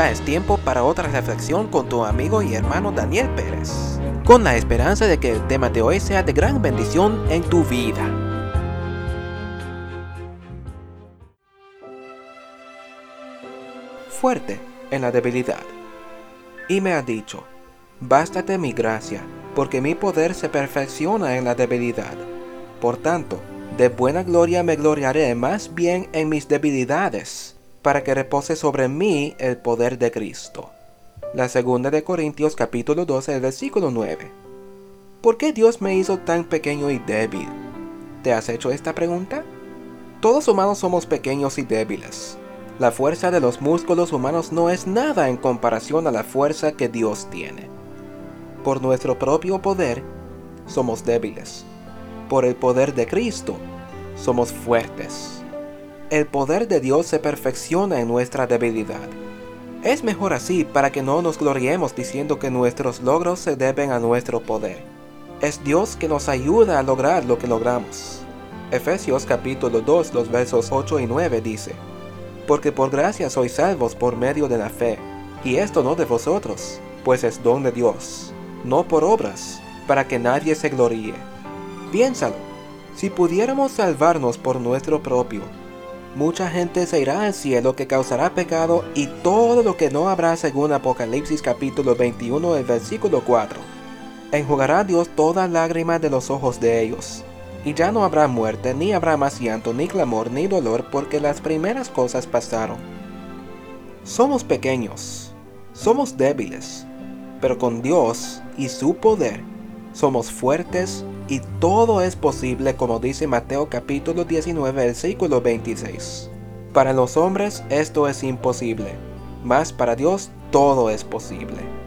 Ya es tiempo para otra reflexión con tu amigo y hermano Daniel Pérez, con la esperanza de que el tema de hoy sea de gran bendición en tu vida. Fuerte en la debilidad. Y me ha dicho, bástate mi gracia, porque mi poder se perfecciona en la debilidad. Por tanto, de buena gloria me gloriaré más bien en mis debilidades para que repose sobre mí el poder de Cristo. La segunda de Corintios capítulo 12, versículo 9. ¿Por qué Dios me hizo tan pequeño y débil? ¿Te has hecho esta pregunta? Todos humanos somos pequeños y débiles. La fuerza de los músculos humanos no es nada en comparación a la fuerza que Dios tiene. Por nuestro propio poder, somos débiles. Por el poder de Cristo, somos fuertes el poder de Dios se perfecciona en nuestra debilidad. Es mejor así para que no nos gloriemos diciendo que nuestros logros se deben a nuestro poder. Es Dios que nos ayuda a lograr lo que logramos. Efesios capítulo 2 los versos 8 y 9 dice, Porque por gracia sois salvos por medio de la fe, y esto no de vosotros, pues es don de Dios, no por obras, para que nadie se gloríe. Piénsalo, si pudiéramos salvarnos por nuestro propio, mucha gente se irá al cielo que causará pecado y todo lo que no habrá según Apocalipsis capítulo 21 el versículo 4. Enjugará Dios toda lágrima de los ojos de ellos. Y ya no habrá muerte, ni habrá más llanto, ni clamor, ni dolor, porque las primeras cosas pasaron. Somos pequeños, somos débiles, pero con Dios y su poder somos fuertes y todo es posible como dice Mateo capítulo 19 versículo 26. Para los hombres esto es imposible, mas para Dios todo es posible.